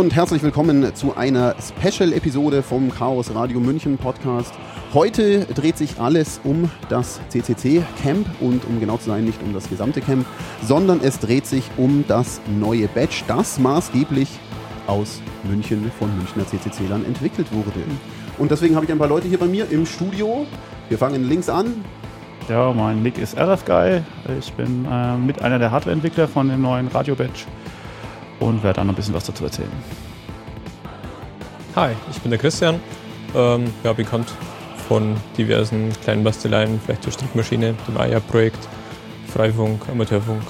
und herzlich willkommen zu einer Special-Episode vom Chaos Radio München Podcast. Heute dreht sich alles um das CCC Camp und um genau zu sein, nicht um das gesamte Camp, sondern es dreht sich um das neue Badge, das maßgeblich aus München von Münchner CCC-Lern entwickelt wurde. Und deswegen habe ich ein paar Leute hier bei mir im Studio. Wir fangen links an. Ja, mein Nick ist RF-Guy. Ich bin äh, mit einer der Hardware-Entwickler von dem neuen Radio-Badge und werde dann noch ein bisschen was dazu erzählen. Hi, ich bin der Christian. Ähm, ja, bekannt von diversen kleinen Basteleien, vielleicht der Strickmaschine, dem AIA-Projekt, Freifunk, Amateurfunk.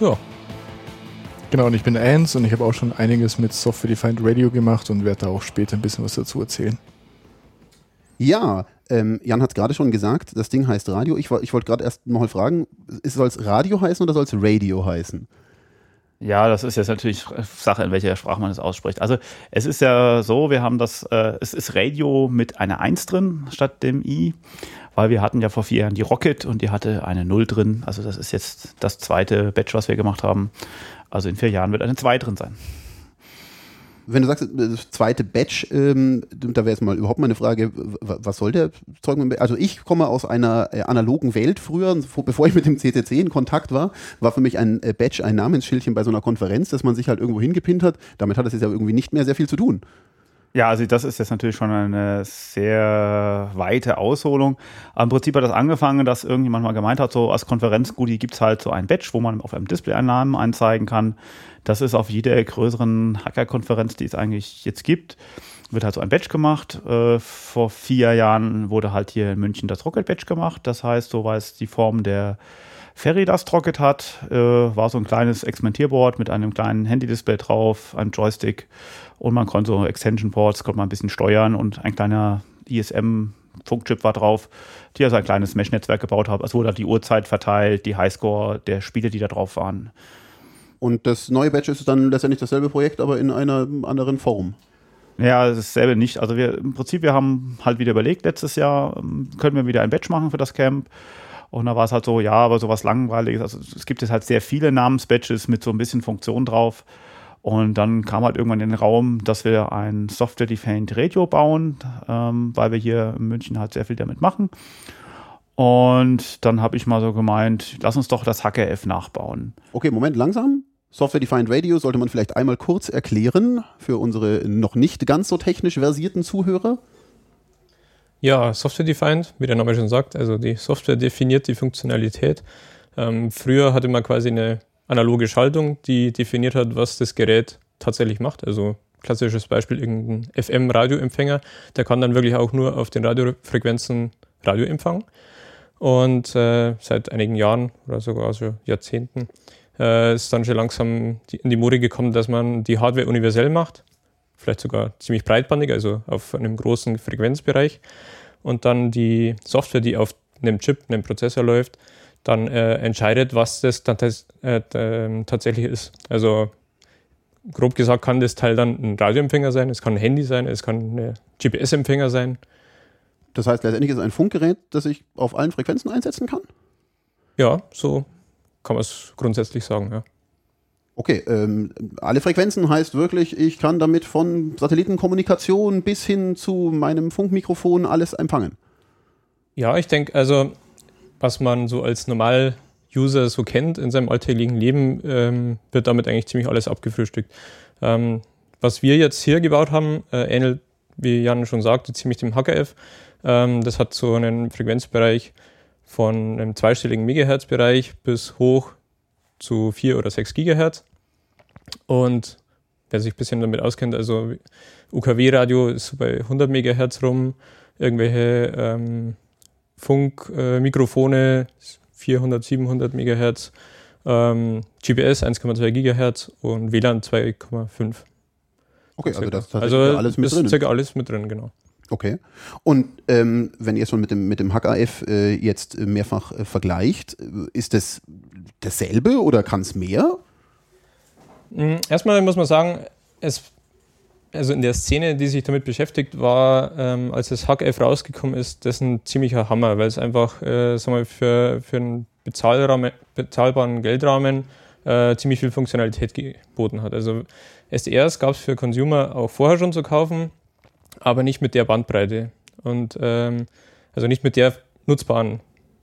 Ja. Genau, und ich bin Ernst und ich habe auch schon einiges mit Software Defined Radio gemacht und werde da auch später ein bisschen was dazu erzählen. Ja, ähm, Jan hat es gerade schon gesagt, das Ding heißt Radio. Ich, ich wollte gerade erst mal fragen, soll es Radio heißen oder soll es Radio heißen? Ja, das ist jetzt natürlich Sache, in welcher Sprache man es ausspricht. Also es ist ja so, wir haben das, äh, es ist Radio mit einer 1 drin statt dem I, weil wir hatten ja vor vier Jahren die Rocket und die hatte eine 0 drin. Also das ist jetzt das zweite Batch, was wir gemacht haben. Also in vier Jahren wird eine 2 drin sein wenn du sagst, das zweite Batch, ähm, da wäre jetzt mal überhaupt mal eine Frage, was soll der Zeug mit Also ich komme aus einer äh, analogen Welt früher, bevor ich mit dem CCC in Kontakt war, war für mich ein äh, Badge ein Namensschildchen bei so einer Konferenz, dass man sich halt irgendwo hingepinnt hat. Damit hat es jetzt ja irgendwie nicht mehr sehr viel zu tun. Ja, also das ist jetzt natürlich schon eine sehr weite Ausholung. Aber Im Prinzip hat das angefangen, dass irgendjemand mal gemeint hat, so als Konferenzgoodie gibt es halt so ein Badge, wo man auf einem Display einen Namen anzeigen kann. Das ist auf jeder größeren Hacker-Konferenz, die es eigentlich jetzt gibt, wird halt so ein Badge gemacht. Äh, vor vier Jahren wurde halt hier in München das Rocket Badge gemacht. Das heißt, so war es die Form der Ferry das Rocket hat, äh, war so ein kleines Experimentierboard mit einem kleinen Handy-Display drauf, einem Joystick und man konnte so Extension-Ports, konnte man ein bisschen steuern und ein kleiner ISM Funkchip war drauf, die also ein kleines Mesh-Netzwerk gebaut haben. Es wurde die Uhrzeit verteilt, die Highscore der Spiele, die da drauf waren. Und das neue Badge ist dann letztendlich dasselbe Projekt, aber in einer anderen Form. Ja, dasselbe nicht. Also wir im Prinzip, wir haben halt wieder überlegt, letztes Jahr ähm, können wir wieder ein Badge machen für das Camp. Und da war es halt so, ja, aber sowas Langweiliges. Also es gibt jetzt halt sehr viele Namensbadges mit so ein bisschen Funktion drauf. Und dann kam halt irgendwann in den Raum, dass wir ein Software-Defined Radio bauen, ähm, weil wir hier in München halt sehr viel damit machen. Und dann habe ich mal so gemeint, lass uns doch das HKF nachbauen. Okay, Moment, langsam. Software-Defined Radio sollte man vielleicht einmal kurz erklären für unsere noch nicht ganz so technisch versierten Zuhörer. Ja, Software-Defined, wie der Name schon sagt, also die Software definiert die Funktionalität. Ähm, früher hatte man quasi eine analoge Schaltung, die definiert hat, was das Gerät tatsächlich macht. Also klassisches Beispiel, irgendein FM-Radioempfänger, der kann dann wirklich auch nur auf den Radiofrequenzen Radio empfangen. Und äh, seit einigen Jahren oder sogar also Jahrzehnten äh, ist dann schon langsam die, in die Mode gekommen, dass man die Hardware universell macht. Vielleicht sogar ziemlich breitbandig, also auf einem großen Frequenzbereich. Und dann die Software, die auf einem Chip, einem Prozessor läuft, dann äh, entscheidet, was das dann äh, ähm, tatsächlich ist. Also grob gesagt kann das Teil dann ein Radioempfänger sein, es kann ein Handy sein, es kann ein GPS-Empfänger sein. Das heißt, letztendlich ist es ein Funkgerät, das ich auf allen Frequenzen einsetzen kann? Ja, so kann man es grundsätzlich sagen, ja. Okay, ähm, alle Frequenzen heißt wirklich, ich kann damit von Satellitenkommunikation bis hin zu meinem Funkmikrofon alles empfangen. Ja, ich denke, also was man so als Normal-User so kennt in seinem alltäglichen Leben, ähm, wird damit eigentlich ziemlich alles abgefrühstückt. Ähm, was wir jetzt hier gebaut haben, äh, ähnelt, wie Jan schon sagte, ziemlich dem HKF. Ähm, das hat so einen Frequenzbereich von einem zweistelligen Megahertz-Bereich bis hoch zu 4 oder 6 Gigahertz. Und wer sich ein bisschen damit auskennt, also UKW-Radio ist bei 100 Megahertz rum, irgendwelche ähm, Funkmikrofone äh, 400, 700 Megahertz, ähm, GPS 1,2 Gigahertz und WLAN 2,5. Okay, also das also alles mit drin. Circa alles mit drin, genau. Okay. Und ähm, wenn ihr schon mit dem, mit dem HKF äh, jetzt mehrfach äh, vergleicht, ist das dasselbe oder kann es mehr? Mm, Erstmal muss man sagen, es, also in der Szene, die sich damit beschäftigt, war, ähm, als das HackF rausgekommen ist, das ein ziemlicher Hammer, weil es einfach äh, sagen wir, für, für einen bezahlbaren Geldrahmen äh, ziemlich viel Funktionalität geboten hat. Also SDRs gab es für Consumer auch vorher schon zu kaufen, aber nicht mit der Bandbreite. Und ähm, also nicht mit der nutzbaren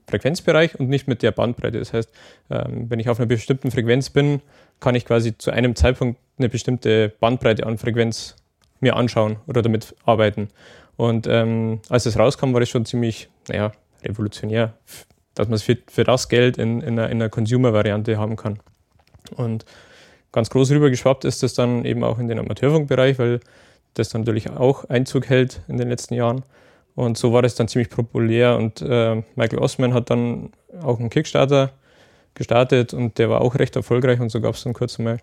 Frequenzbereich und nicht mit der Bandbreite. Das heißt, ähm, wenn ich auf einer bestimmten Frequenz bin, kann ich quasi zu einem Zeitpunkt eine bestimmte Bandbreite an Frequenz mir anschauen oder damit arbeiten. Und ähm, als es rauskam, war das schon ziemlich, naja, revolutionär, dass man es für, für das Geld in, in einer, in einer Consumer-Variante haben kann. Und ganz groß rübergeschwappt ist das dann eben auch in den Amateurfunkbereich, weil das dann natürlich auch Einzug hält in den letzten Jahren. Und so war das dann ziemlich populär und äh, Michael Osman hat dann auch einen Kickstarter gestartet und der war auch recht erfolgreich und so gab es dann kurz mal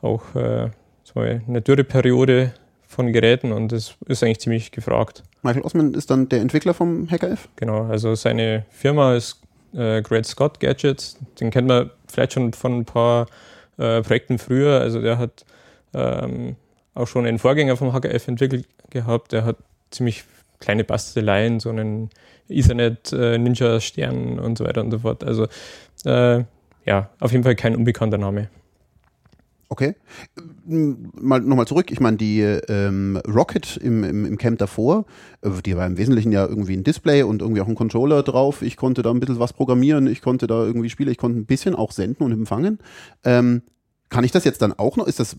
auch äh, eine Dürreperiode von Geräten und das ist eigentlich ziemlich gefragt. Michael Osman ist dann der Entwickler vom HackerF? Genau, also seine Firma ist äh, Great Scott Gadgets, den kennt man vielleicht schon von ein paar äh, Projekten früher, also der hat ähm, auch schon einen Vorgänger vom HKF entwickelt gehabt, der hat ziemlich kleine Basteleien, so einen Ethernet äh, und so weiter und so fort. Also äh, ja, auf jeden Fall kein unbekannter Name. Okay. Mal nochmal zurück. Ich meine, die ähm, Rocket im, im, im, Camp davor, äh, die war im Wesentlichen ja irgendwie ein Display und irgendwie auch ein Controller drauf. Ich konnte da ein bisschen was programmieren, ich konnte da irgendwie spielen, ich konnte ein bisschen auch senden und empfangen. Ähm, kann ich das jetzt dann auch noch? Ist das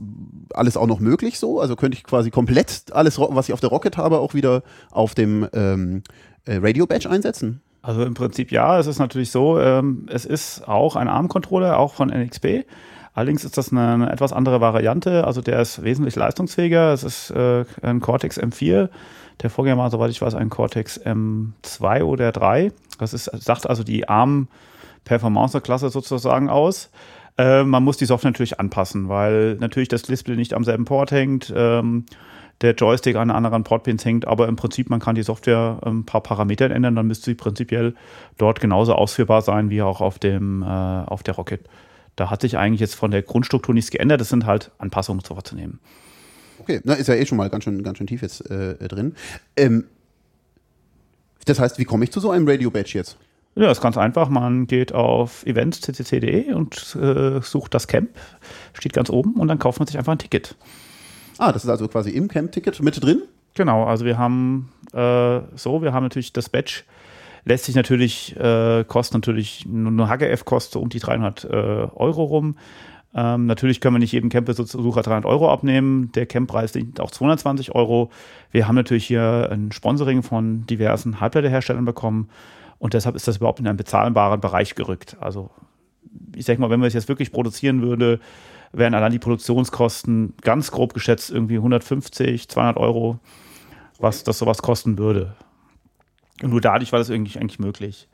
alles auch noch möglich so? Also könnte ich quasi komplett alles, was ich auf der Rocket habe, auch wieder auf dem ähm, äh, Radio Badge einsetzen? Also im Prinzip ja. Es ist natürlich so, ähm, es ist auch ein ARM-Controller, auch von NXP. Allerdings ist das eine, eine, etwas andere Variante. Also der ist wesentlich leistungsfähiger. Es ist äh, ein Cortex M4. Der Vorgänger war, soweit ich weiß, ein Cortex M2 oder 3. Das ist, sagt also die ARM-Performance-Klasse sozusagen aus. Äh, man muss die Software natürlich anpassen, weil natürlich das Display nicht am selben Port hängt, ähm, der Joystick an anderen Portpins hängt, aber im Prinzip man kann die Software ein paar Parameter ändern, dann müsste sie prinzipiell dort genauso ausführbar sein wie auch auf dem äh, auf der Rocket. Da hat sich eigentlich jetzt von der Grundstruktur nichts geändert, das sind halt Anpassungen zu vorzunehmen. Okay, na, ist ja eh schon mal ganz schön, ganz schön tief jetzt äh, drin. Ähm, das heißt, wie komme ich zu so einem Radio-Badge jetzt? Ja, ist ganz einfach. Man geht auf events.ccc.de und äh, sucht das Camp, steht ganz oben und dann kauft man sich einfach ein Ticket. Ah, das ist also quasi im Camp-Ticket mit drin? Genau, also wir haben äh, so, wir haben natürlich das Badge, lässt sich natürlich, äh, kostet natürlich, nur HGF kostet so um die 300 äh, Euro rum. Ähm, natürlich können wir nicht jedem Camp-Besucher 300 Euro abnehmen. Der Camppreis liegt auch 220 Euro. Wir haben natürlich hier ein Sponsoring von diversen Halbleiterherstellern bekommen. Und deshalb ist das überhaupt in einen bezahlbaren Bereich gerückt. Also ich sag mal, wenn man es jetzt wirklich produzieren würde, wären allein die Produktionskosten ganz grob geschätzt irgendwie 150, 200 Euro, was das sowas kosten würde. Und nur dadurch war das irgendwie eigentlich möglich.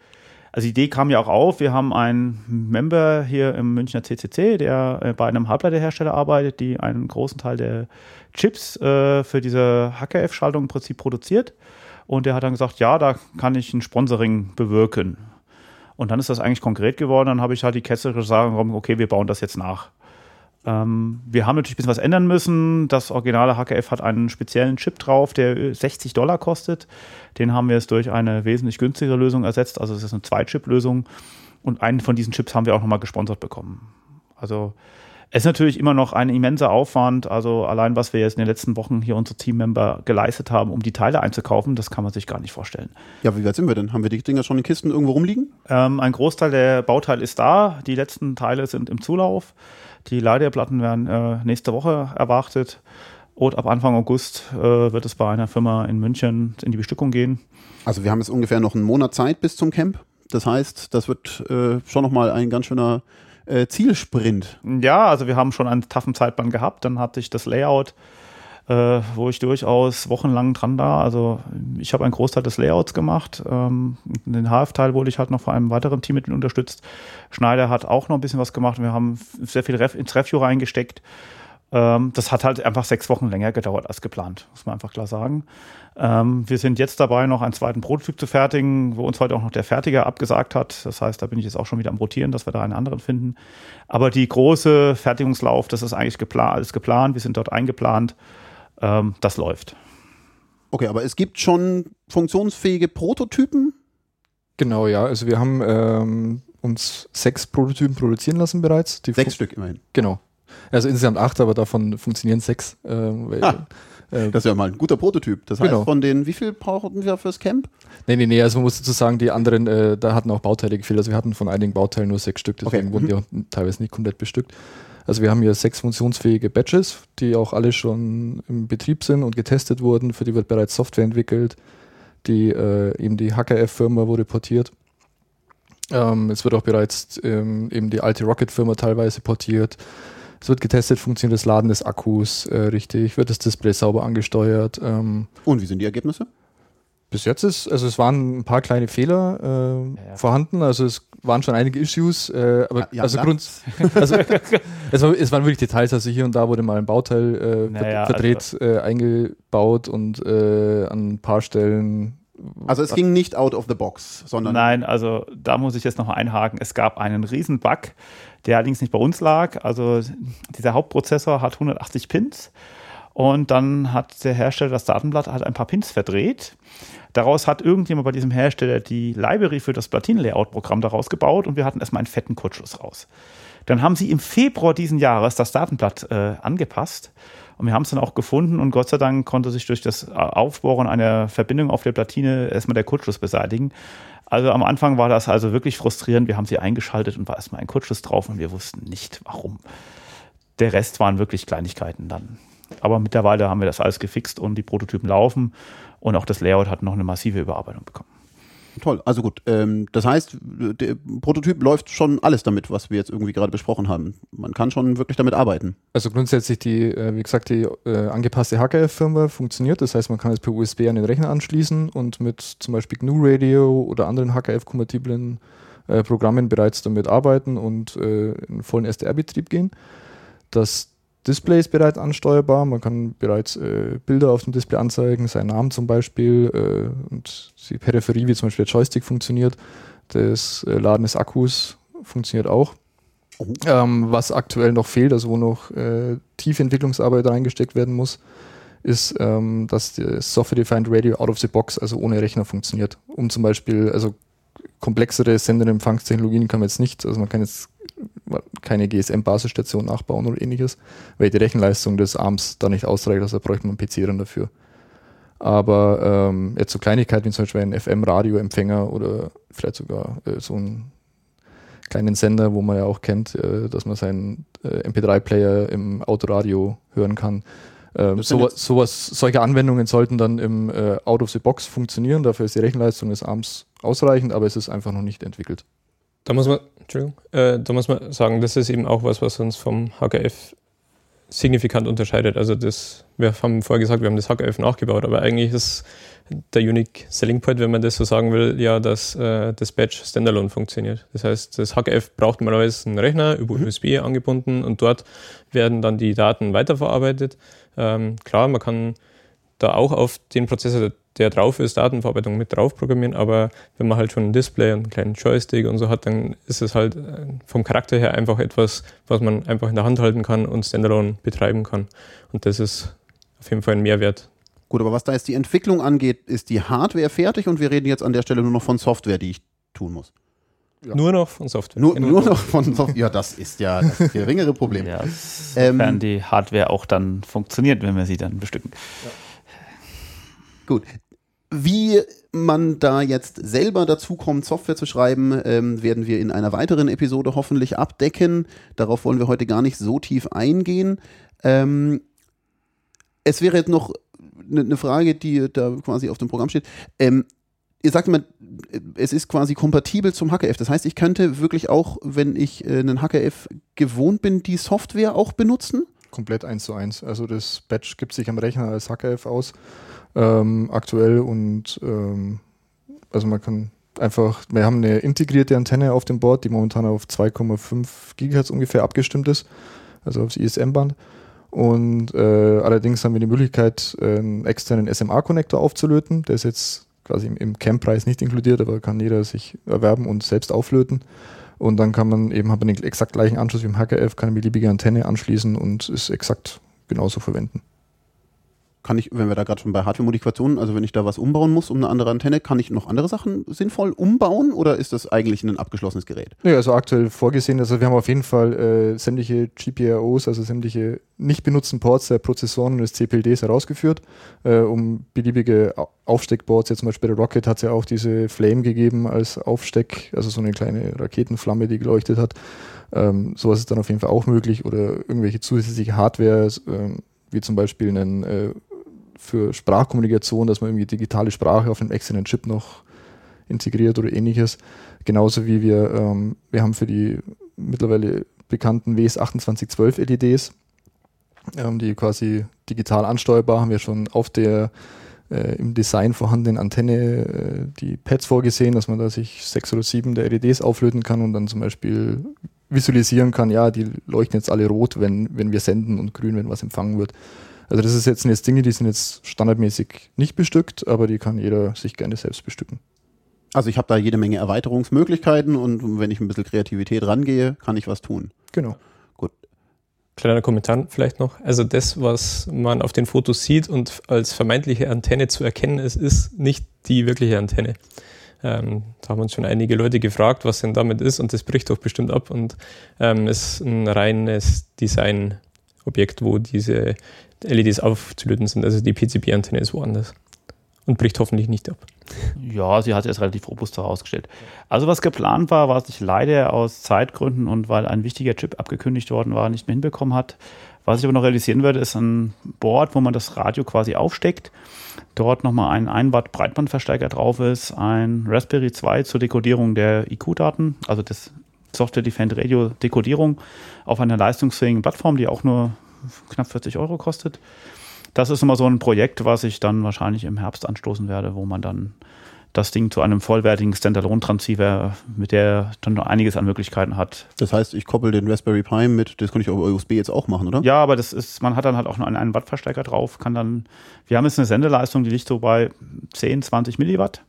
Also die Idee kam ja auch auf. Wir haben einen Member hier im Münchner CCC, der äh, bei einem Halbleiterhersteller arbeitet, die einen großen Teil der Chips äh, für diese HKF-Schaltung im Prinzip produziert. Und der hat dann gesagt, ja, da kann ich ein Sponsoring bewirken. Und dann ist das eigentlich konkret geworden. Dann habe ich halt die ketzerische sagen, okay, wir bauen das jetzt nach. Ähm, wir haben natürlich ein bisschen was ändern müssen. Das originale HKF hat einen speziellen Chip drauf, der 60 Dollar kostet. Den haben wir jetzt durch eine wesentlich günstigere Lösung ersetzt. Also es ist eine Zwei-Chip-Lösung. Und einen von diesen Chips haben wir auch nochmal gesponsert bekommen. Also es ist natürlich immer noch ein immenser Aufwand. Also allein, was wir jetzt in den letzten Wochen hier unsere Teammember geleistet haben, um die Teile einzukaufen, das kann man sich gar nicht vorstellen. Ja, wie weit sind wir denn? Haben wir die Dinger schon in Kisten irgendwo rumliegen? Ähm, ein Großteil der Bauteile ist da. Die letzten Teile sind im Zulauf. Die Leiterplatten werden äh, nächste Woche erwartet. Und ab Anfang August äh, wird es bei einer Firma in München in die Bestückung gehen. Also wir haben jetzt ungefähr noch einen Monat Zeit bis zum Camp. Das heißt, das wird äh, schon nochmal ein ganz schöner äh, Zielsprint. Ja, also wir haben schon einen taffen Zeitplan gehabt. Dann hatte ich das Layout, äh, wo ich durchaus wochenlang dran war. Also ich habe einen Großteil des Layouts gemacht. Ähm, den HF-Teil wurde ich halt noch von einem weiteren Team mit unterstützt. Schneider hat auch noch ein bisschen was gemacht. Wir haben sehr viel Ref ins Review reingesteckt. Ähm, das hat halt einfach sechs Wochen länger gedauert als geplant, muss man einfach klar sagen. Ähm, wir sind jetzt dabei, noch einen zweiten Prototyp zu fertigen, wo uns heute auch noch der Fertiger abgesagt hat. Das heißt, da bin ich jetzt auch schon wieder am Rotieren, dass wir da einen anderen finden. Aber die große Fertigungslauf, das ist eigentlich geplant, alles geplant. Wir sind dort eingeplant. Ähm, das läuft. Okay, aber es gibt schon funktionsfähige Prototypen? Genau, ja. Also wir haben ähm, uns sechs Prototypen produzieren lassen bereits. sechs Stück immerhin. Genau. Also insgesamt acht, aber davon funktionieren sechs. Äh, ah, äh, das ist ja mal ein guter Prototyp. Das heißt, genau. von den, wie viel brauchten wir fürs Camp? Nee, nee, nee, also man muss dazu sagen, die anderen, äh, da hatten auch Bauteile gefehlt. Also wir hatten von einigen Bauteilen nur sechs Stück, deswegen okay. wurden die mhm. auch teilweise nicht komplett bestückt. Also wir haben hier sechs funktionsfähige Batches, die auch alle schon im Betrieb sind und getestet wurden. Für die wird bereits Software entwickelt. Die äh, eben die HKF-Firma wurde portiert. Ähm, es wird auch bereits ähm, eben die alte Rocket-Firma teilweise portiert. Es wird getestet, funktioniert das Laden des Akkus äh, richtig, wird das Display sauber angesteuert. Ähm, Und wie sind die Ergebnisse? Bis jetzt ist, also es waren ein paar kleine Fehler äh, ja, ja. vorhanden, also es waren schon einige Issues, äh, aber ja, also, Grund, also es, war, es, waren wirklich Details, also hier und da wurde mal ein Bauteil äh, naja, verdreht also, äh, eingebaut und äh, an ein paar Stellen also es ging nicht out of the box, sondern. Nein, also da muss ich jetzt noch einhaken. Es gab einen riesen Bug, der allerdings nicht bei uns lag. Also dieser Hauptprozessor hat 180 Pins und dann hat der Hersteller das Datenblatt hat ein paar Pins verdreht. Daraus hat irgendjemand bei diesem Hersteller die Library für das Platin-Layout-Programm daraus gebaut und wir hatten erstmal einen fetten Kurzschluss raus. Dann haben sie im Februar diesen Jahres das Datenblatt äh, angepasst und wir haben es dann auch gefunden und Gott sei Dank konnte sich durch das Aufbohren einer Verbindung auf der Platine erstmal der Kurzschluss beseitigen. Also am Anfang war das also wirklich frustrierend. Wir haben sie eingeschaltet und war erstmal ein Kurzschluss drauf und wir wussten nicht warum. Der Rest waren wirklich Kleinigkeiten dann. Aber mittlerweile haben wir das alles gefixt und die Prototypen laufen und auch das Layout hat noch eine massive Überarbeitung bekommen. Toll, also gut. Ähm, das heißt, der Prototyp läuft schon alles damit, was wir jetzt irgendwie gerade besprochen haben. Man kann schon wirklich damit arbeiten. Also grundsätzlich die, äh, wie gesagt, die äh, angepasste HKF-Firmware funktioniert. Das heißt, man kann es per USB an den Rechner anschließen und mit zum Beispiel GNU Radio oder anderen HKF-kompatiblen äh, Programmen bereits damit arbeiten und äh, in vollen SDR-Betrieb gehen. Das Display ist bereits ansteuerbar. Man kann bereits äh, Bilder auf dem Display anzeigen, seinen Namen zum Beispiel äh, und die Peripherie, wie zum Beispiel der Joystick funktioniert. Das äh, Laden des Akkus funktioniert auch. Oh. Ähm, was aktuell noch fehlt, also wo noch äh, tiefe Entwicklungsarbeit reingesteckt werden muss, ist, ähm, dass das Software-Defined Radio out of the box, also ohne Rechner funktioniert. Um zum Beispiel, also komplexere Senderempfangstechnologien kann man jetzt nicht, also man kann jetzt keine GSM-Basisstation nachbauen oder ähnliches, weil die Rechenleistung des Arms da nicht ausreicht, also bräuchte man einen PC dann dafür. Aber ähm, jetzt so Kleinigkeiten wie zum Beispiel ein FM-Radio-Empfänger oder vielleicht sogar äh, so einen kleinen Sender, wo man ja auch kennt, äh, dass man seinen äh, MP3-Player im Autoradio hören kann. Ähm, sowas, sowas, solche Anwendungen sollten dann im äh, Out of the Box funktionieren. Dafür ist die Rechenleistung des Arms ausreichend, aber es ist einfach noch nicht entwickelt. Da muss man, Entschuldigung, äh, da muss man sagen, das ist eben auch was, was uns vom HKF signifikant unterscheidet. Also das, wir haben vorher gesagt, wir haben das HKF nachgebaut, aber eigentlich ist der Unique Selling Point, wenn man das so sagen will, ja, dass äh, das Batch Standalone funktioniert. Das heißt, das HKF braucht normalerweise einen Rechner über mhm. USB angebunden und dort werden dann die Daten weiterverarbeitet. Ähm, klar, man kann da auch auf den Prozessor der drauf ist, Datenverarbeitung mit drauf programmieren, aber wenn man halt schon ein Display und einen kleinen Joystick und so hat, dann ist es halt äh, vom Charakter her einfach etwas, was man einfach in der Hand halten kann und standalone betreiben kann. Und das ist auf jeden Fall ein Mehrwert. Gut, aber was da jetzt die Entwicklung angeht, ist die Hardware fertig und wir reden jetzt an der Stelle nur noch von Software, die ich tun muss. Ja. Nur noch von Software. Nur, nur noch von Software. Ja, das ist ja das geringere Problem. Ja, sofern ähm, die Hardware auch dann funktioniert, wenn wir sie dann bestücken. Ja. Gut. Wie man da jetzt selber dazu kommt, Software zu schreiben, ähm, werden wir in einer weiteren Episode hoffentlich abdecken. Darauf wollen wir heute gar nicht so tief eingehen. Ähm, es wäre jetzt noch eine ne Frage, die da quasi auf dem Programm steht. Ähm, ihr sagt immer, es ist quasi kompatibel zum HKF. Das heißt, ich könnte wirklich auch, wenn ich äh, einen HKF gewohnt bin, die Software auch benutzen? Komplett eins zu eins. Also das Batch gibt sich am Rechner als HKF aus ähm, aktuell und ähm, also man kann einfach, wir haben eine integrierte Antenne auf dem Board, die momentan auf 2,5 Gigahertz ungefähr abgestimmt ist, also aufs ISM-Band Und äh, allerdings haben wir die Möglichkeit, einen externen SMA-Connector aufzulöten. Der ist jetzt quasi im, im Camp-Preis nicht inkludiert, aber kann jeder sich erwerben und selbst auflöten. Und dann kann man eben, hat man den exakt gleichen Anschluss wie im HKF, kann eine beliebige Antenne anschließen und ist exakt genauso verwenden kann ich, wenn wir da gerade schon bei Hardware-Modifikationen, also wenn ich da was umbauen muss um eine andere Antenne, kann ich noch andere Sachen sinnvoll umbauen oder ist das eigentlich ein abgeschlossenes Gerät? Ja, also aktuell vorgesehen, also wir haben auf jeden Fall äh, sämtliche GPIOs, also sämtliche nicht benutzten Ports der Prozessoren und des CPLDs herausgeführt, äh, um beliebige Aufsteckboards, jetzt zum Beispiel der Rocket hat es ja auch diese Flame gegeben als Aufsteck, also so eine kleine Raketenflamme, die geleuchtet hat. Ähm, sowas ist dann auf jeden Fall auch möglich oder irgendwelche zusätzliche Hardware, äh, wie zum Beispiel einen äh, für Sprachkommunikation, dass man irgendwie digitale Sprache auf einem externen Chip noch integriert oder ähnliches. Genauso wie wir, ähm, wir haben für die mittlerweile bekannten WS2812 LEDs, ähm, die quasi digital ansteuerbar, haben wir schon auf der äh, im Design vorhandenen Antenne äh, die Pads vorgesehen, dass man da sich sechs oder sieben der LEDs auflöten kann und dann zum Beispiel visualisieren kann, ja, die leuchten jetzt alle rot, wenn, wenn wir senden und grün, wenn was empfangen wird. Also das ist jetzt, sind jetzt Dinge, die sind jetzt standardmäßig nicht bestückt, aber die kann jeder sich gerne selbst bestücken. Also ich habe da jede Menge Erweiterungsmöglichkeiten und wenn ich ein bisschen Kreativität rangehe, kann ich was tun. Genau. Gut. Kleiner Kommentar vielleicht noch. Also das, was man auf den Fotos sieht und als vermeintliche Antenne zu erkennen ist, ist nicht die wirkliche Antenne. Ähm, da haben uns schon einige Leute gefragt, was denn damit ist und das bricht doch bestimmt ab und ähm, ist ein reines Designobjekt, wo diese LEDs aufzulöten sind. Also die PCB-Antenne ist woanders und bricht hoffentlich nicht ab. Ja, sie hat es relativ robust herausgestellt. Also was geplant war, was sich leider aus Zeitgründen und weil ein wichtiger Chip abgekündigt worden war, nicht mehr hinbekommen hat. Was ich aber noch realisieren werde, ist ein Board, wo man das Radio quasi aufsteckt. Dort nochmal ein 1 Watt Breitbandverstärker drauf ist, ein Raspberry 2 zur Dekodierung der IQ-Daten, also das Software Defend Radio Dekodierung auf einer leistungsfähigen Plattform, die auch nur knapp 40 Euro kostet. Das ist immer so ein Projekt, was ich dann wahrscheinlich im Herbst anstoßen werde, wo man dann das Ding zu einem vollwertigen Standalone-Transceiver, mit der dann noch einiges an Möglichkeiten hat. Das heißt, ich koppel den Raspberry Pi mit, das kann ich über USB jetzt auch machen, oder? Ja, aber das ist, man hat dann halt auch noch einen, einen Wattverstärker drauf, kann dann, wir haben jetzt eine Sendeleistung, die liegt so bei 10, 20 Milliwatt.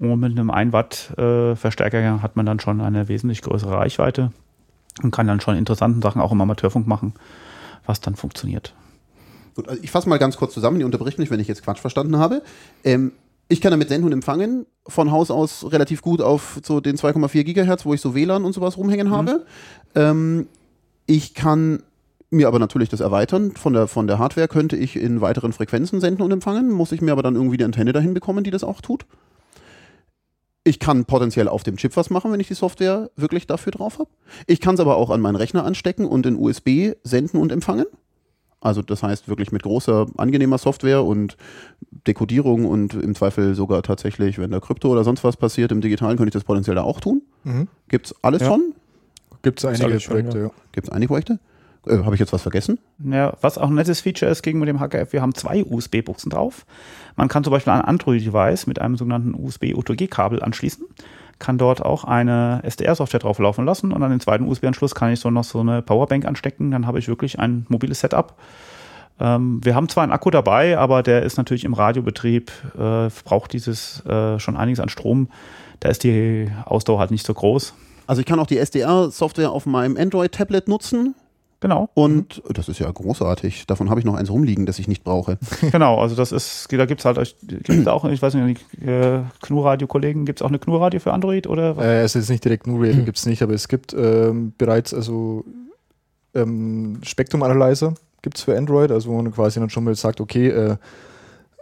Und mit einem 1 Watt äh, Verstärker hat man dann schon eine wesentlich größere Reichweite und kann dann schon interessanten Sachen auch im Amateurfunk machen was dann funktioniert. Gut, also ich fasse mal ganz kurz zusammen, die unterbricht mich, wenn ich jetzt Quatsch verstanden habe. Ähm, ich kann damit senden und empfangen, von Haus aus relativ gut auf so den 2,4 Gigahertz, wo ich so WLAN und sowas rumhängen mhm. habe. Ähm, ich kann mir aber natürlich das erweitern. Von der, von der Hardware könnte ich in weiteren Frequenzen senden und empfangen, muss ich mir aber dann irgendwie die Antenne dahin bekommen, die das auch tut. Ich kann potenziell auf dem Chip was machen, wenn ich die Software wirklich dafür drauf habe. Ich kann es aber auch an meinen Rechner anstecken und in USB senden und empfangen. Also das heißt wirklich mit großer, angenehmer Software und Dekodierung und im Zweifel sogar tatsächlich, wenn da Krypto oder sonst was passiert im Digitalen, könnte ich das potenziell da auch tun. Mhm. Gibt es alles ja. schon? Gibt es einige Projekte, ja. Gibt es einige Projekte? Äh, Habe ich jetzt was vergessen? Ja, was auch ein nettes Feature ist gegenüber dem HKF, wir haben zwei USB-Buchsen drauf. Man kann zum Beispiel ein Android-Device mit einem sogenannten USB-OTG-Kabel anschließen, kann dort auch eine SDR-Software drauf laufen lassen und an den zweiten USB-Anschluss kann ich so noch so eine Powerbank anstecken. Dann habe ich wirklich ein mobiles Setup. Ähm, wir haben zwar einen Akku dabei, aber der ist natürlich im Radiobetrieb, äh, braucht dieses äh, schon einiges an Strom. Da ist die Ausdauer halt nicht so groß. Also ich kann auch die SDR-Software auf meinem Android-Tablet nutzen Genau. Und mhm. das ist ja großartig. Davon habe ich noch eins rumliegen, das ich nicht brauche. Genau, also das ist, da gibt es halt gibt's auch, ich weiß nicht, die äh, GNU-Radio-Kollegen, gibt es auch eine GNU-Radio für Android oder? Äh, es ist nicht direkt GNU-Radio, mhm. gibt es nicht, aber es gibt ähm, bereits also ähm, Spektrum-Analyzer gibt es für Android, also wo man quasi dann schon mal sagt, okay, äh,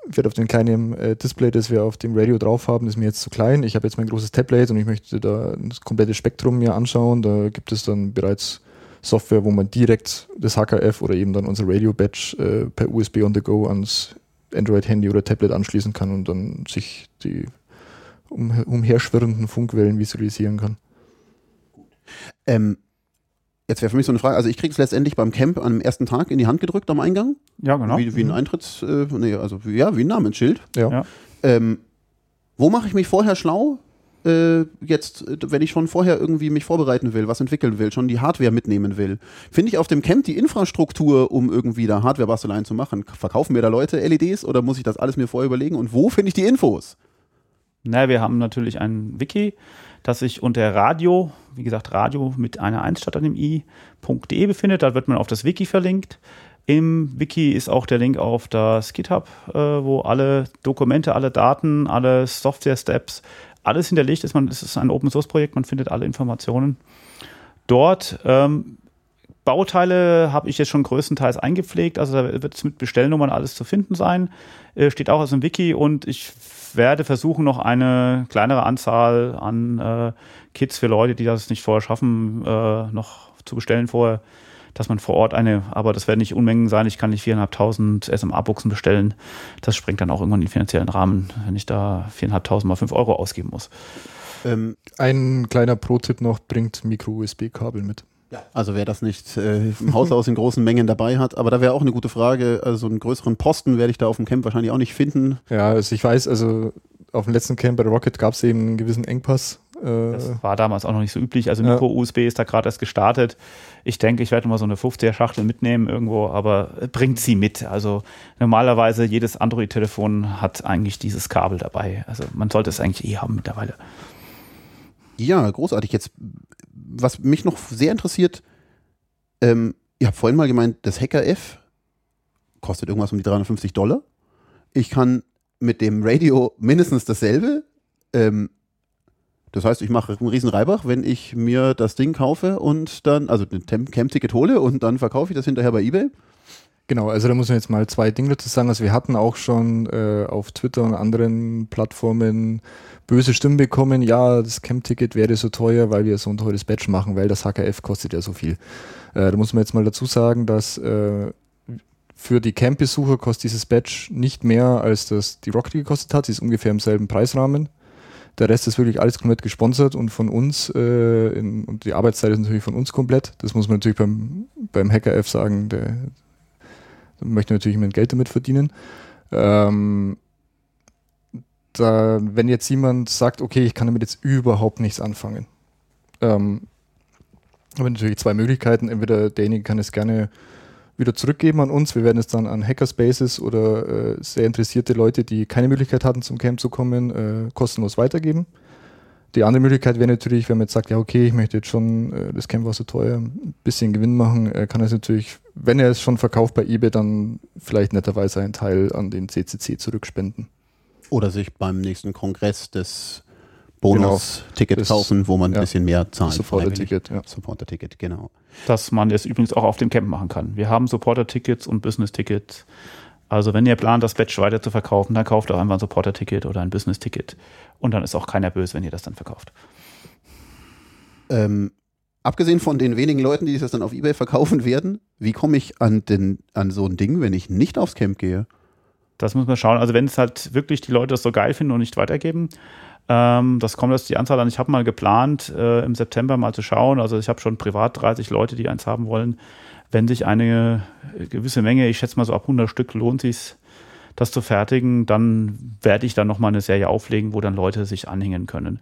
wird auf dem kleinen äh, Display, das wir auf dem Radio drauf haben, ist mir jetzt zu klein. Ich habe jetzt mein großes Tablet und ich möchte da das komplette Spektrum mir anschauen. Da gibt es dann bereits Software, wo man direkt das HKF oder eben dann unser Radio-Badge äh, per USB on the go ans Android-Handy oder Tablet anschließen kann und dann sich die um, umherschwirrenden Funkwellen visualisieren kann. Ähm, jetzt wäre für mich so eine Frage, also ich kriege es letztendlich beim Camp am ersten Tag in die Hand gedrückt am Eingang. Ja, genau. Wie, wie ein mhm. Eintritts, äh, nee, also ja, wie ein Namensschild. Ja. Ähm, wo mache ich mich vorher schlau? Äh, jetzt, wenn ich schon vorher irgendwie mich vorbereiten will, was entwickeln will, schon die Hardware mitnehmen will, finde ich auf dem Camp die Infrastruktur, um irgendwie da Hardware-Basteleien zu machen. Verkaufen mir da Leute LEDs oder muss ich das alles mir vorher überlegen? Und wo finde ich die Infos? Na, wir haben natürlich ein Wiki, das sich unter Radio, wie gesagt, Radio mit einer 1 statt einem i.de befindet. Da wird man auf das Wiki verlinkt. Im Wiki ist auch der Link auf das GitHub, äh, wo alle Dokumente, alle Daten, alle Software-Steps, alles hinterlegt ist. Man, es ist ein Open-Source-Projekt, man findet alle Informationen dort. Ähm, Bauteile habe ich jetzt schon größtenteils eingepflegt, also da wird es mit Bestellnummern alles zu finden sein. Äh, steht auch aus dem Wiki und ich werde versuchen, noch eine kleinere Anzahl an äh, Kits für Leute, die das nicht vorher schaffen, äh, noch zu bestellen vorher, dass man vor Ort eine, aber das werden nicht Unmengen sein, ich kann nicht 4.500 SMA-Buchsen bestellen. Das springt dann auch irgendwann in den finanziellen Rahmen, wenn ich da 4.500 mal 5 Euro ausgeben muss. Ähm, Ein kleiner Pro-Tipp noch, bringt Micro-USB-Kabel mit. Ja. Also wer das nicht äh, im Haus in großen Mengen dabei hat, aber da wäre auch eine gute Frage, also einen größeren Posten werde ich da auf dem Camp wahrscheinlich auch nicht finden. Ja, also ich weiß, also auf dem letzten Camp bei Rocket gab es eben einen gewissen Engpass. Äh, das war damals auch noch nicht so üblich. Also Micro-USB ist da gerade erst gestartet. Ich denke, ich werde mal so eine 50er-Schachtel mitnehmen irgendwo, aber bringt sie mit. Also normalerweise jedes Android-Telefon hat eigentlich dieses Kabel dabei. Also man sollte es eigentlich eh haben mittlerweile. Ja, großartig. Jetzt was mich noch sehr interessiert, ähm, ihr habt vorhin mal gemeint, das Hacker F kostet irgendwas um die 350 Dollar. Ich kann mit dem Radio mindestens dasselbe. Ähm, das heißt, ich mache einen riesen Reibach, wenn ich mir das Ding kaufe und dann, also ein Camp-Ticket hole und dann verkaufe ich das hinterher bei eBay. Genau, also da muss man jetzt mal zwei Dinge dazu sagen. Also wir hatten auch schon äh, auf Twitter und anderen Plattformen böse Stimmen bekommen, ja, das Camp-Ticket wäre so teuer, weil wir so ein teures Badge machen, weil das HKF kostet ja so viel. Äh, da muss man jetzt mal dazu sagen, dass äh, für die Camp-Besucher kostet dieses Badge nicht mehr, als das die Rocket gekostet hat. Sie ist ungefähr im selben Preisrahmen. Der Rest ist wirklich alles komplett gesponsert und von uns, äh, in, und die Arbeitszeit ist natürlich von uns komplett. Das muss man natürlich beim, beim Hacker-F sagen, der, der möchte natürlich mein Geld damit verdienen. Ähm, da, wenn jetzt jemand sagt, okay, ich kann damit jetzt überhaupt nichts anfangen, ähm, haben natürlich zwei Möglichkeiten. Entweder derjenige kann es gerne wieder zurückgeben an uns. Wir werden es dann an Hackerspaces oder äh, sehr interessierte Leute, die keine Möglichkeit hatten, zum Camp zu kommen, äh, kostenlos weitergeben. Die andere Möglichkeit wäre natürlich, wenn man jetzt sagt, ja, okay, ich möchte jetzt schon, äh, das Camp war so teuer, ein bisschen Gewinn machen, äh, kann es natürlich, wenn er es schon verkauft bei eBay, dann vielleicht netterweise einen Teil an den CCC zurückspenden. Oder sich beim nächsten Kongress des Bonus-Ticket genau. kaufen, wo man ja. ein bisschen mehr zahlt. Supporter-Ticket, ja. Supporter-Ticket, genau. Dass man es übrigens auch auf dem Camp machen kann. Wir haben Supporter-Tickets und Business-Tickets. Also wenn ihr plant, das Badge weiter zu verkaufen, dann kauft auch einfach ein Supporter-Ticket oder ein Business-Ticket. Und dann ist auch keiner böse, wenn ihr das dann verkauft. Ähm, abgesehen von den wenigen Leuten, die das dann auf Ebay verkaufen werden, wie komme ich an, den, an so ein Ding, wenn ich nicht aufs Camp gehe? Das muss man schauen. Also wenn es halt wirklich die Leute das so geil finden und nicht weitergeben, ähm, das kommt jetzt die Anzahl an. Ich habe mal geplant, äh, im September mal zu schauen. Also ich habe schon privat 30 Leute, die eins haben wollen. Wenn sich eine gewisse Menge, ich schätze mal so ab 100 Stück, lohnt sich das zu fertigen, dann werde ich dann nochmal eine Serie auflegen, wo dann Leute sich anhängen können.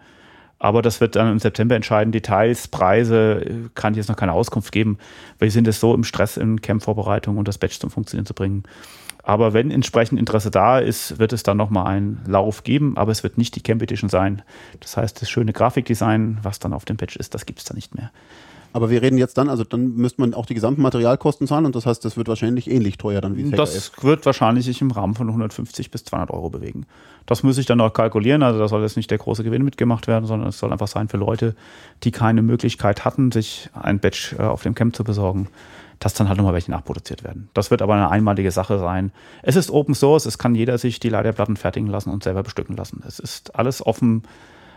Aber das wird dann im September entscheiden. Details, Preise äh, kann ich jetzt noch keine Auskunft geben. Wir sind es so im Stress in Camp-Vorbereitung und das Batch zum Funktionieren zu bringen. Aber wenn entsprechend Interesse da ist, wird es dann nochmal einen Lauf geben, aber es wird nicht die Camp Edition sein. Das heißt, das schöne Grafikdesign, was dann auf dem Patch ist, das gibt es dann nicht mehr. Aber wir reden jetzt dann, also dann müsste man auch die gesamten Materialkosten zahlen und das heißt, das wird wahrscheinlich ähnlich teuer dann wie Das ist. wird wahrscheinlich sich im Rahmen von 150 bis 200 Euro bewegen. Das muss ich dann noch kalkulieren, also da soll jetzt nicht der große Gewinn mitgemacht werden, sondern es soll einfach sein für Leute, die keine Möglichkeit hatten, sich ein Badge äh, auf dem Camp zu besorgen dass dann halt nochmal welche nachproduziert werden. Das wird aber eine einmalige Sache sein. Es ist Open Source, es kann jeder sich die Leiterplatten fertigen lassen und selber bestücken lassen. Es ist alles offen.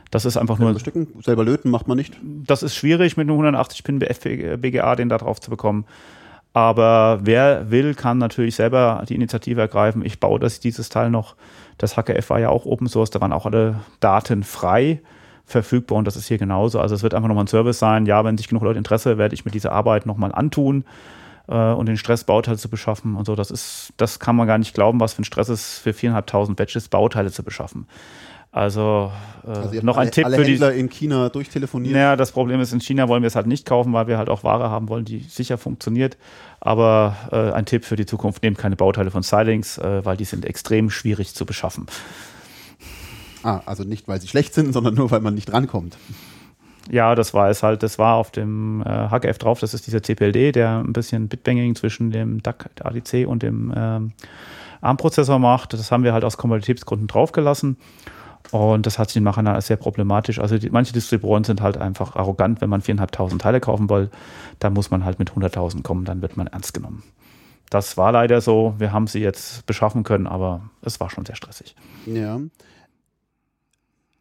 Das ist einfach selber nur. Bestücken, selber löten macht man nicht. Das ist schwierig mit einem 180 Pin BGA den da drauf zu bekommen. Aber wer will, kann natürlich selber die Initiative ergreifen. Ich baue das, dieses Teil noch. Das HKF war ja auch Open Source, da waren auch alle Daten frei verfügbar und das ist hier genauso. Also es wird einfach nochmal ein Service sein. Ja, wenn sich genug Leute Interesse, werde ich mir diese Arbeit nochmal antun äh, und den Stress, Bauteile zu beschaffen und so. Das ist, das kann man gar nicht glauben, was für ein Stress ist, für viereinhalbtausend Batches Bauteile zu beschaffen. Also, äh, Also noch ein Tipp alle für die. Händler in China durchtelefoniert. Naja, das Problem ist, in China wollen wir es halt nicht kaufen, weil wir halt auch Ware haben wollen, die sicher funktioniert. Aber äh, ein Tipp für die Zukunft, nehmt keine Bauteile von Xilinx, äh, weil die sind extrem schwierig zu beschaffen. Ah, also nicht, weil sie schlecht sind, sondern nur, weil man nicht rankommt. Ja, das war es halt. Das war auf dem äh, HGF drauf. Das ist dieser CPLD, der ein bisschen Bitbanging zwischen dem DAC, der ADC und dem ähm, ARM-Prozessor macht. Das haben wir halt aus Kompatibilitätsgründen draufgelassen. Und das hat sich nachher als sehr problematisch. Also die, manche Distributoren sind halt einfach arrogant, wenn man 4.500 Teile kaufen will, dann muss man halt mit 100.000 kommen, dann wird man ernst genommen. Das war leider so. Wir haben sie jetzt beschaffen können, aber es war schon sehr stressig. Ja.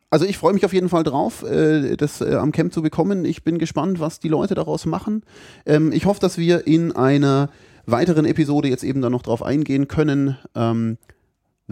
Also ich freue mich auf jeden Fall drauf, äh, das äh, am Camp zu bekommen. Ich bin gespannt, was die Leute daraus machen. Ähm, ich hoffe, dass wir in einer weiteren Episode jetzt eben dann noch drauf eingehen können.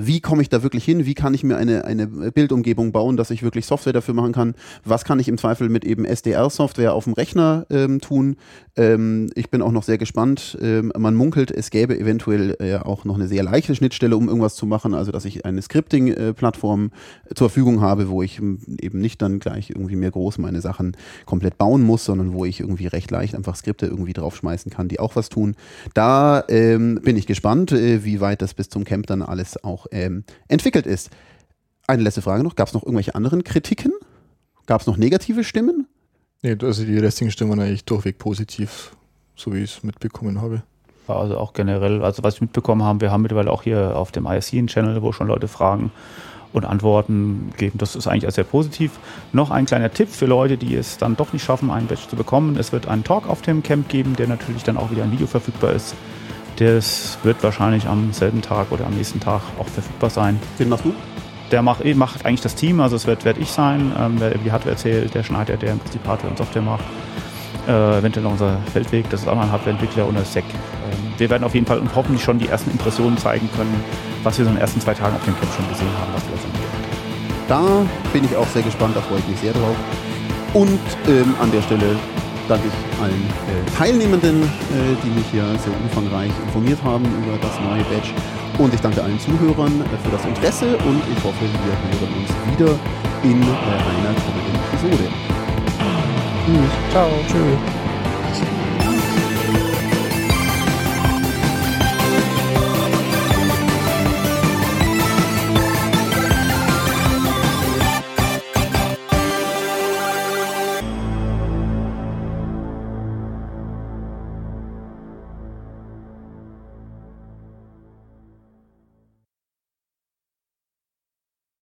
Wie komme ich da wirklich hin? Wie kann ich mir eine, eine Bildumgebung bauen, dass ich wirklich Software dafür machen kann? Was kann ich im Zweifel mit eben SDR-Software auf dem Rechner ähm, tun? Ähm, ich bin auch noch sehr gespannt. Ähm, man munkelt, es gäbe eventuell äh, auch noch eine sehr leichte Schnittstelle, um irgendwas zu machen. Also, dass ich eine Scripting-Plattform zur Verfügung habe, wo ich ähm, eben nicht dann gleich irgendwie mehr groß meine Sachen komplett bauen muss, sondern wo ich irgendwie recht leicht einfach Skripte irgendwie draufschmeißen kann, die auch was tun. Da ähm, bin ich gespannt, äh, wie weit das bis zum Camp dann alles auch ähm, entwickelt ist. Eine letzte Frage noch. Gab es noch irgendwelche anderen Kritiken? Gab es noch negative Stimmen? Nee, also die restlichen Stimmen waren eigentlich durchweg positiv, so wie ich es mitbekommen habe. Also auch generell, also was ich mitbekommen habe, wir haben mittlerweile auch hier auf dem ISC einen Channel, wo schon Leute fragen und Antworten geben. Das ist eigentlich sehr positiv. Noch ein kleiner Tipp für Leute, die es dann doch nicht schaffen, einen Badge zu bekommen. Es wird einen Talk auf dem Camp geben, der natürlich dann auch wieder ein Video verfügbar ist. Das wird wahrscheinlich am selben Tag oder am nächsten Tag auch verfügbar sein. Den machst du? Der macht, eh, macht eigentlich das Team, also es wird, werd ich sein, ähm, wer die Hardware erzählt, der Schneider, der im Prinzip Hardware und Software macht. Äh, eventuell noch unser Feldweg, das ist auch noch ein Hardwareentwickler und der SEC. Ähm, wir werden auf jeden Fall und hoffentlich schon die ersten Impressionen zeigen können, was wir so in den ersten zwei Tagen auf dem Camp schon gesehen haben, was wir gehört Da bin ich auch sehr gespannt, da freue ich mich sehr drauf. Und ähm, an der Stelle danke ich allen äh, Teilnehmenden, äh, die mich hier sehr umfangreich informiert haben über das neue Badge. Und ich danke allen Zuhörern äh, für das Interesse und ich hoffe, wir hören uns wieder in äh, einer kommenden Episode. Ciao. Tschüss.